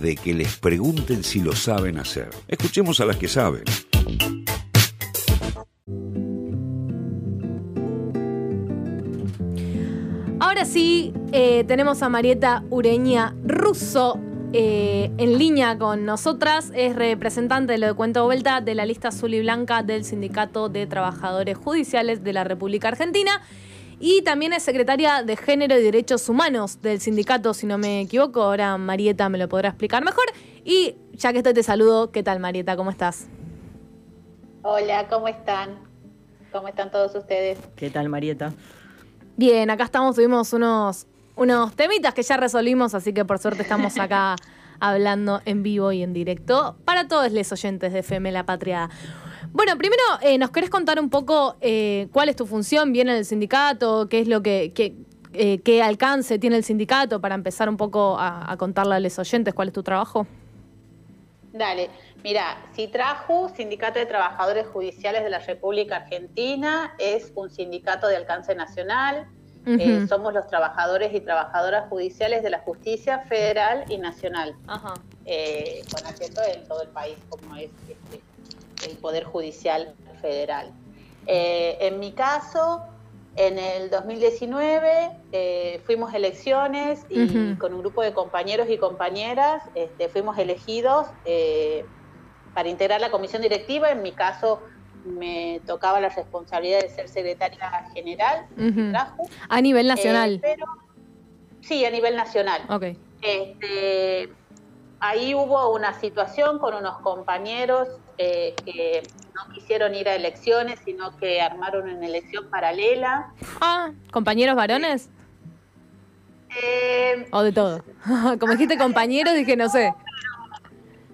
de que les pregunten si lo saben hacer. Escuchemos a las que saben. Ahora sí, eh, tenemos a Marieta Ureña Russo eh, en línea con nosotras. Es representante de lo de Cuento Vuelta de la lista azul y blanca del Sindicato de Trabajadores Judiciales de la República Argentina. Y también es secretaria de Género y Derechos Humanos del sindicato, si no me equivoco. Ahora Marieta me lo podrá explicar mejor. Y ya que estoy, te saludo. ¿Qué tal, Marieta? ¿Cómo estás? Hola, ¿cómo están? ¿Cómo están todos ustedes? ¿Qué tal, Marieta? Bien, acá estamos, tuvimos unos, unos temitas que ya resolvimos, así que por suerte estamos acá hablando en vivo y en directo para todos los oyentes de FM La Patria. Bueno, primero, eh, ¿nos querés contar un poco eh, cuál es tu función bien en el sindicato? ¿Qué es lo que, eh, qué alcance tiene el sindicato para empezar un poco a, a contarle a los oyentes cuál es tu trabajo? Dale, mira, CITRAJU, Sindicato de Trabajadores Judiciales de la República Argentina, es un sindicato de alcance nacional. Eh, somos los trabajadores y trabajadoras judiciales de la justicia federal y nacional, eh, con asiento en todo el país, como es este, el Poder Judicial Federal. Eh, en mi caso, en el 2019 eh, fuimos elecciones y con un grupo de compañeros y compañeras este, fuimos elegidos eh, para integrar la comisión directiva. En mi caso me tocaba la responsabilidad de ser secretaria general. A nivel nacional. Sí, a nivel nacional. Okay. Este, ahí hubo una situación con unos compañeros que no quisieron ir a elecciones, sino que armaron una elección paralela. Ah, ¿compañeros varones? Eh, o de todo. Como dijiste compañeros, dije no sé.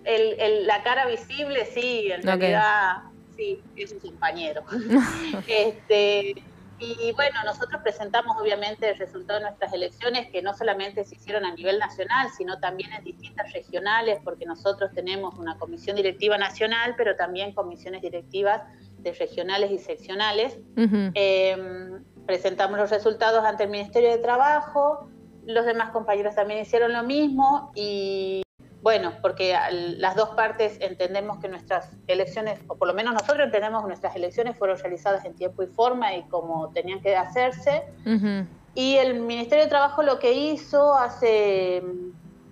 la cara visible, sí, en realidad, sí, es un compañero. este, y bueno, nosotros presentamos obviamente el resultado de nuestras elecciones que no solamente se hicieron a nivel nacional, sino también en distintas regionales, porque nosotros tenemos una comisión directiva nacional, pero también comisiones directivas de regionales y seccionales. Em, presentamos los resultados ante el Ministerio de Trabajo, los demás compañeros también hicieron lo mismo y bueno, porque las dos partes entendemos que nuestras elecciones, o por lo menos nosotros entendemos que nuestras elecciones fueron realizadas en tiempo y forma y como tenían que hacerse. Y el Ministerio de Trabajo lo que hizo hace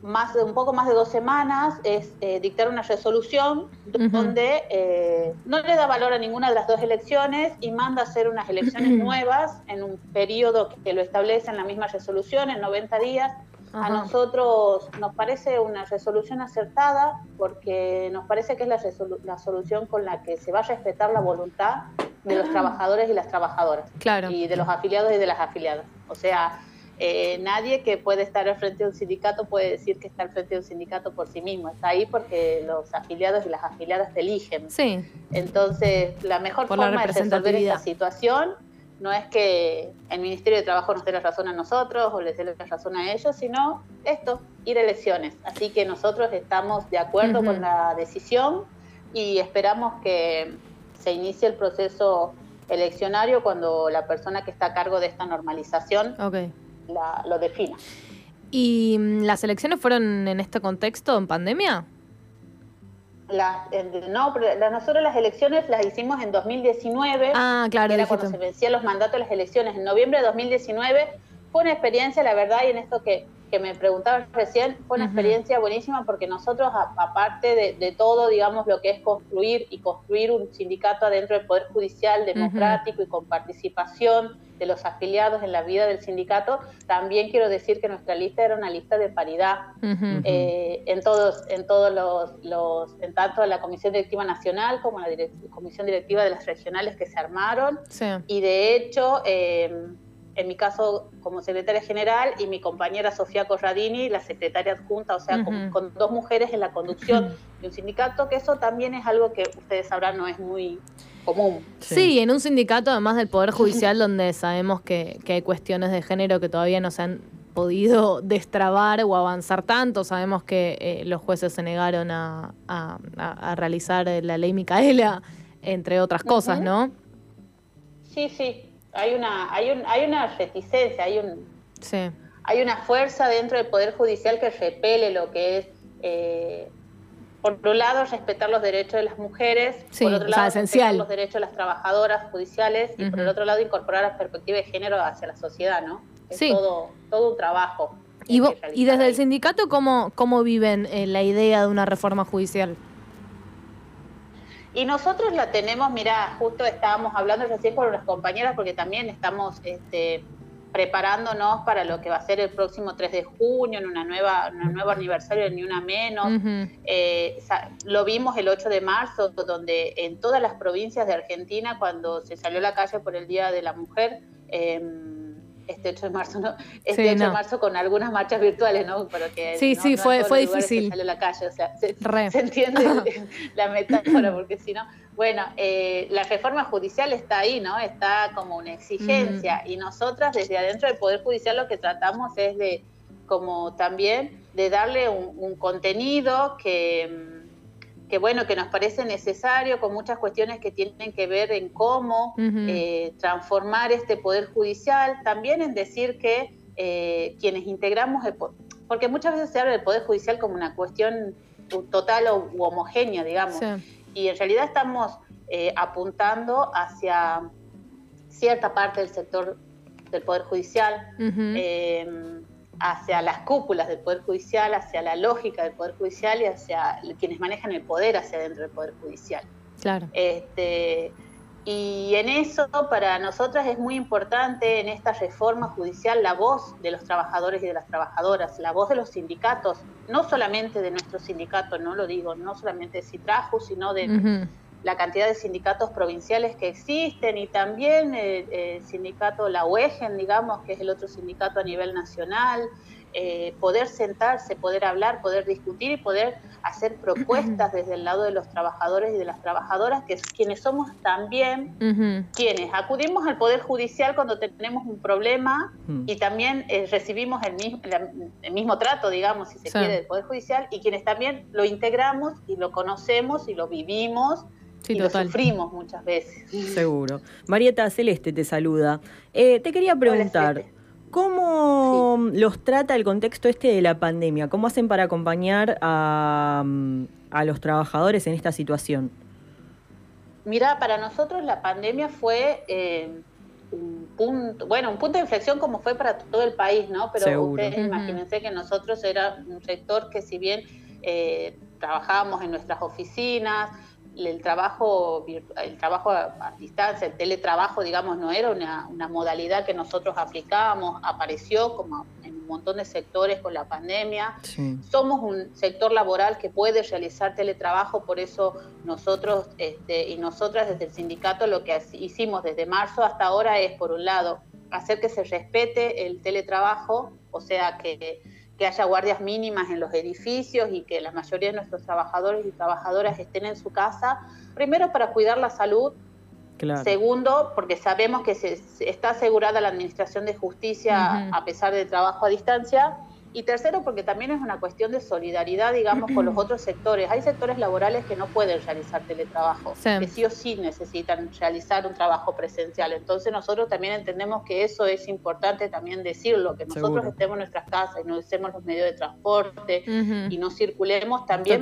más de un poco más de dos semanas es eh, dictar una resolución donde eh, no le da valor a ninguna de las dos elecciones y manda hacer unas elecciones nuevas en un periodo que lo establece en la misma resolución, en 90 días, a nosotros nos parece una resolución acertada porque nos parece que es la, solución con la que se va a respetar la voluntad de los ah. trabajadores y las trabajadoras y de los afiliados y de las afiliadas. O sea, eh, nadie que puede estar al frente de un sindicato puede decir que está al frente de un sindicato por sí mismo. Está ahí porque los afiliados y las afiliadas te eligen. Sí. Entonces, la mejor forma de resolver esta situación no es que el Ministerio de Trabajo nos dé la razón a nosotros o les dé la razón a ellos, sino esto, ir a elecciones. Así que nosotros estamos de acuerdo con la decisión y esperamos que se inicie el proceso eleccionario cuando la persona que está a cargo de esta normalización lo defina. ¿Y mm, las elecciones fueron en este contexto, en pandemia? No, pero nosotros las elecciones las hicimos en 2019. Ah, claro. era cuando se vencían los mandatos de las elecciones. En noviembre de 2019 fue una experiencia, la verdad, y en esto que, que me preguntabas recién, fue una experiencia buenísima porque nosotros, aparte de, todo, digamos, lo que es construir y construir un sindicato adentro del Poder Judicial democrático y con participación, de los afiliados en la vida del sindicato, también quiero decir que nuestra lista era una lista de paridad eh, en todos, en todos los, en tanto la Comisión Directiva Nacional como la Comisión Directiva de las regionales que se armaron. Y de hecho, eh, en mi caso como secretaria general y mi compañera Sofía Corradini, la secretaria adjunta, o sea, con, dos mujeres en la conducción de un sindicato, que eso también es algo que ustedes sabrán no es muy común. Sí, en un sindicato, además del Poder Judicial, donde sabemos que, hay cuestiones de género que todavía no se han podido destrabar o avanzar tanto. Sabemos que eh, los jueces se negaron a, realizar la ley Micaela, entre otras cosas, ¿no? Sí, sí. Hay una, hay, un, hay una reticencia, hay un... Sí. hay una fuerza dentro del Poder Judicial que repele lo que es, eh, por un lado, respetar los derechos de las mujeres, por otro lado, respetar los derechos de las trabajadoras judiciales y por el otro lado, incorporar la perspectiva de género hacia la sociedad, ¿no? Es todo, todo un trabajo. ¿Y, y desde el sindicato cómo, cómo viven eh, la idea de una reforma judicial? Y nosotros la tenemos, mira, justo estábamos hablando recién con unas compañeras porque también estamos este, preparándonos para lo que va a ser el próximo 3 de junio, en una nueva, un nuevo aniversario de Ni Una Menos. Eh, lo vimos el 8 de marzo, donde en todas las provincias de Argentina, cuando se salió a la calle por el Día de la Mujer, eh, este 8 de marzo, ¿no? Este 8 de marzo con algunas marchas virtuales, ¿no? Pero que, sí, sí, fue, fue difícil. Salió a la calle, o sea, se, entiende la metáfora, porque si no, bueno, eh, la reforma judicial está ahí, ¿no? Está como una exigencia. Y nosotras desde adentro del Poder Judicial lo que tratamos es de, como también, de darle un contenido que que bueno, que nos parece necesario, con muchas cuestiones que tienen que ver en cómo eh, transformar este poder judicial, también en decir que eh, quienes integramos, el, porque muchas veces se habla del poder judicial como una cuestión total o homogénea, digamos, y en realidad estamos eh, apuntando hacia cierta parte del sector del poder judicial hacia las cúpulas del Poder Judicial, hacia la lógica del Poder Judicial y hacia quienes manejan el poder hacia dentro del Poder Judicial. Claro. Este, y en eso, para nosotras es muy importante en esta reforma judicial la voz de los trabajadores y de las trabajadoras, la voz de los sindicatos, no solamente de nuestro sindicato, no lo digo, no solamente de Citraju, sino de la cantidad de sindicatos provinciales que existen y también el, sindicato La UEGEN, digamos, que es el otro sindicato a nivel nacional, eh, poder sentarse, poder hablar, poder discutir y poder hacer propuestas desde el lado de los trabajadores y de las trabajadoras, que es quienes somos también quienes acudimos al Poder Judicial cuando tenemos un problema y también eh, recibimos el mismo, el mismo trato, digamos, si se quiere, del Poder Judicial, y quienes también lo integramos y lo conocemos y lo vivimos y lo sufrimos muchas veces. Seguro. Marieta Celeste te saluda. Eh, te quería preguntar, ¿cómo los trata el contexto este de la pandemia? ¿Cómo hacen para acompañar a, los trabajadores en esta situación? Mira, para nosotros la pandemia fue eh, un punto, bueno, un punto de inflexión como fue para todo el país, ¿no? Pero ustedes imagínense que nosotros era un sector que si bien eh, trabajábamos en nuestras oficinas, el trabajo, el trabajo a, distancia, el teletrabajo, digamos, no era una, una, modalidad que nosotros aplicábamos, apareció como en un montón de sectores con la pandemia. Somos un sector laboral que puede realizar teletrabajo, por eso nosotros este, y nosotras desde el sindicato lo que hicimos desde marzo hasta ahora es, por un lado, hacer que se respete el teletrabajo, o sea, que que haya guardias mínimas en los edificios y que la mayoría de nuestros trabajadores y trabajadoras estén en su casa, primero para cuidar la salud, segundo porque sabemos que se, está asegurada la administración de justicia a pesar del trabajo a distancia, y tercero, porque también es una cuestión de solidaridad, digamos, con los otros sectores. Hay sectores laborales que no pueden realizar teletrabajo, que sí o sí necesitan realizar un trabajo presencial. Entonces nosotros también entendemos que eso es importante también decirlo, que nosotros estemos en nuestras casas y no usemos los medios de transporte y no circulemos, también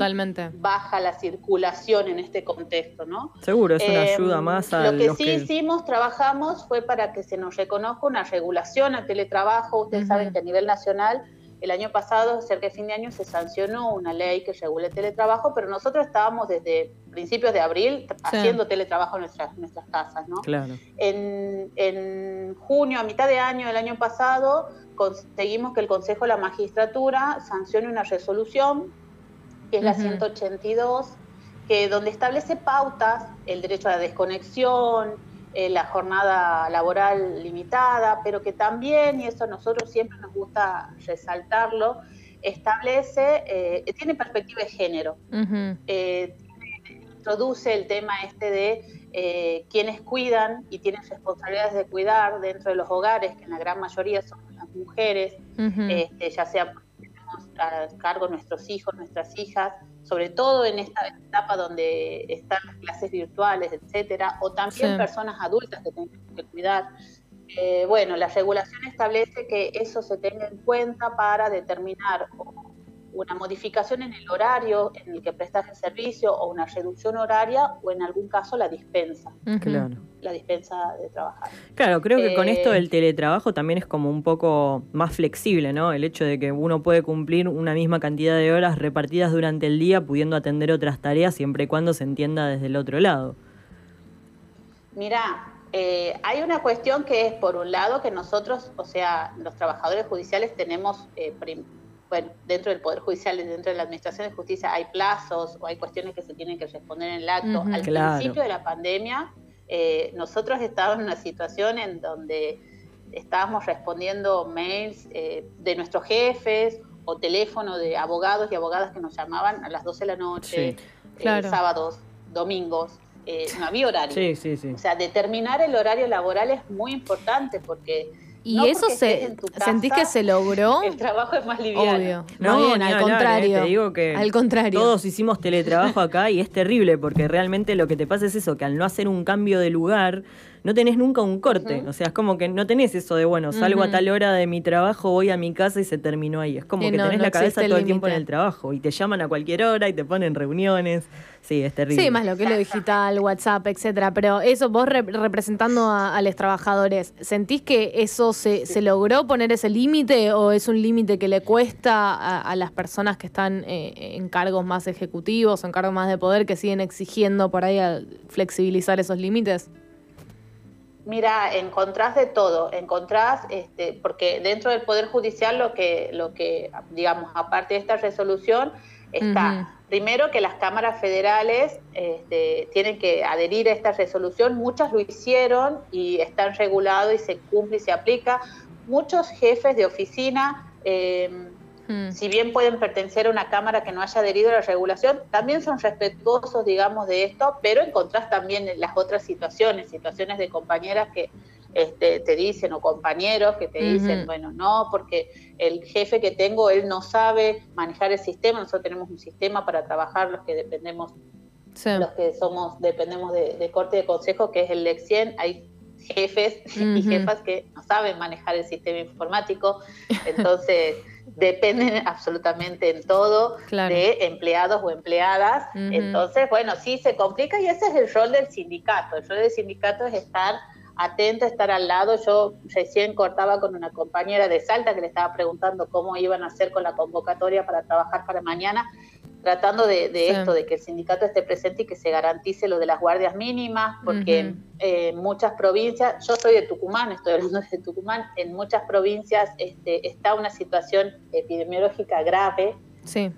baja la circulación en este contexto, ¿no? Seguro, es una ayuda em, más a Lo que sí hicimos, trabajamos, fue para que se nos reconozca una regulación al teletrabajo. Ustedes saben que a nivel nacional el año pasado, cerca de fin de año, se sancionó una ley que regula el teletrabajo, pero nosotros estábamos desde principios de abril haciendo teletrabajo en nuestras, nuestras casas, ¿no? Claro. En, junio, a mitad de año del año pasado, conseguimos que el Consejo de la Magistratura sancione una resolución, que es la 182, que donde establece pautas, el derecho a la desconexión, eh, la jornada laboral limitada, pero que también, y eso a nosotros siempre nos gusta resaltarlo, establece, eh, tiene perspectiva de género, eh, introduce el tema este de quienes cuidan y tienen responsabilidades de cuidar dentro de los hogares, que en la gran mayoría son las mujeres, este, ya sea a cargo nuestros hijos, nuestras hijas, sobre todo en esta etapa donde están las clases virtuales, etcétera, o también personas adultas que tienen que cuidar. eh, bueno, la regulación establece que eso se tenga en cuenta para determinar una modificación en el horario en el que prestas el servicio o una reducción horaria o en algún caso la dispensa. Claro. La dispensa de trabajar. Claro, creo que con esto del eh, teletrabajo también es como un poco más flexible, ¿no? El hecho de que uno puede cumplir una misma cantidad de horas repartidas durante el día pudiendo atender otras tareas siempre y cuando se entienda desde el otro lado. Mira, eh, hay una cuestión que es, por un lado, que nosotros, o sea, los trabajadores judiciales tenemos, eh, bueno, dentro del Poder Judicial dentro de la Administración de Justicia hay plazos o hay cuestiones que se tienen que responder en el acto. Al principio de la pandemia, eh, nosotros estábamos en una situación en donde estábamos respondiendo mails de nuestros jefes o teléfono de abogados y abogadas que nos llamaban a las 12 de la noche, sábados, domingos. Eh, no había horario. Sí, sí, sí. O sea, determinar el horario laboral es muy importante porque... ¿Y eso se sentís que se logró? El trabajo es más liviano. No, bien, al ¿eh? contrario. te digo que al contrario. Todos hicimos teletrabajo acá y es terrible porque realmente lo que te pasa es eso, que al no hacer un cambio de lugar, no tenés nunca un corte. O sea, es como que no tenés eso de, bueno, salgo a tal hora de mi trabajo, voy a mi casa y se terminó ahí. Es como que tenés la cabeza todo el tiempo en el trabajo y te llaman a cualquier hora y te ponen reuniones. Sí, es terrible. Sí, más lo que es lo digital, WhatsApp, etcétera. Pero eso, vos representando a, los trabajadores, ¿sentís que eso se, se logró poner ese límite o es un límite que le cuesta a, las personas que están eh, en cargos más ejecutivos, en cargos más de poder, que siguen exigiendo por ahí flexibilizar esos límites? Mira, encontrás de todo, encontrás, este, porque dentro del Poder Judicial lo que, lo que digamos, aparte de esta resolución, está primero que las cámaras federales este, tienen que adherir a esta resolución, muchas lo hicieron y están regulados y se cumple y se aplica. Muchos jefes de oficina eh, Mm. si bien pueden pertenecer a una Cámara que no haya adherido a la regulación, también son respetuosos, digamos, de esto, pero encontrás también las otras situaciones, situaciones de compañeras que este, te dicen, o compañeros que te dicen, bueno, no, porque el jefe que tengo, él no sabe manejar el sistema, nosotros tenemos un sistema para trabajar los que dependemos, los que somos, dependemos de, corte de consejo, que es el LEC hay jefes y jefas que no saben manejar el sistema informático, entonces dependen absolutamente en todo de empleados o empleadas. Entonces, bueno, sí se complica y ese es el rol del sindicato. El rol del sindicato es estar atento, estar al lado. Yo recién cortaba con una compañera de Salta que le estaba preguntando cómo iban a hacer con la convocatoria para trabajar para mañana tratando de, esto, de que el sindicato esté presente y que se garantice lo de las guardias mínimas, porque en eh, muchas provincias, yo soy de Tucumán, estoy hablando de Tucumán, en muchas provincias este, está una situación epidemiológica grave.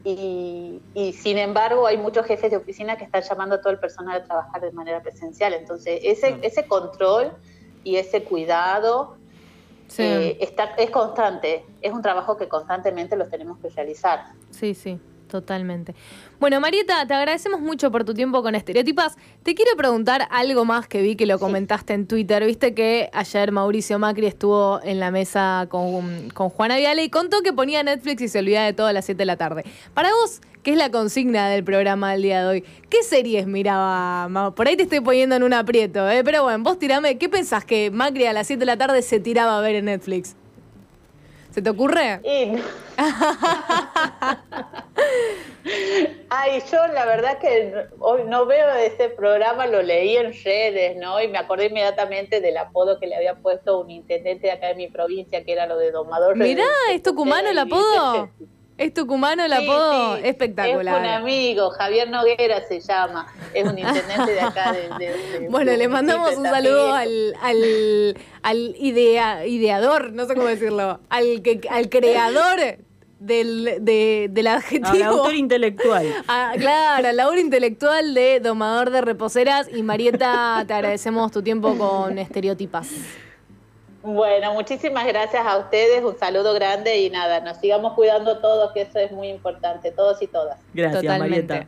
Y, sin embargo hay muchos jefes de oficina que están llamando a todo el personal a trabajar de manera presencial. Entonces ese, ese control y ese cuidado eh, está, es constante, es un trabajo que constantemente los tenemos que realizar. Sí, sí. Totalmente. Bueno, Marieta, te agradecemos mucho por tu tiempo con Estereotipas. Te quiero preguntar algo más que vi que lo comentaste en Twitter. Viste que ayer Mauricio Macri estuvo en la mesa con, con Juana Viale y contó que ponía Netflix y se olvidaba de todo a las 7 de la tarde. Para vos, ¿qué es la consigna del programa del día de hoy? ¿Qué series miraba? Por ahí te estoy poniendo en un aprieto, ¿eh? pero bueno, vos tirame, ¿qué pensás que Macri a las 7 de la tarde se tiraba a ver en Netflix? ¿Se te ocurre? Ay, yo la verdad que hoy no veo ese programa, lo leí en redes, ¿no? Y me acordé inmediatamente del apodo que le había puesto un intendente de acá de mi provincia, que era lo de domador. Mirá, ¿es tucumano el apodo? ¿Es tucumano el apodo? Espectacular. Es un amigo, Javier Noguera se llama. Es un intendente de acá. De, bueno, le mandamos un saludo al, al, al idea, ideador, no sé cómo decirlo, al, que, al creador del, de, del adjetivo. Al autor intelectual. Ah, claro, al autor intelectual de Domador de Reposeras. Y Marieta, te agradecemos tu tiempo con Estereotipas. Bueno, muchísimas gracias a ustedes, un saludo grande y nada, nos sigamos cuidando todos, que eso es muy importante, todos y todas. Gracias, Marieta.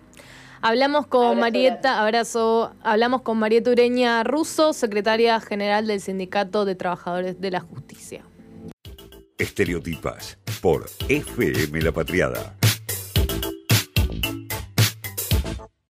Hablamos con Marieta, abrazo, hablamos con Marieta Ureña Russo, secretaria general del Sindicato de Trabajadores de la Justicia. Estereotipas por FM La Patriada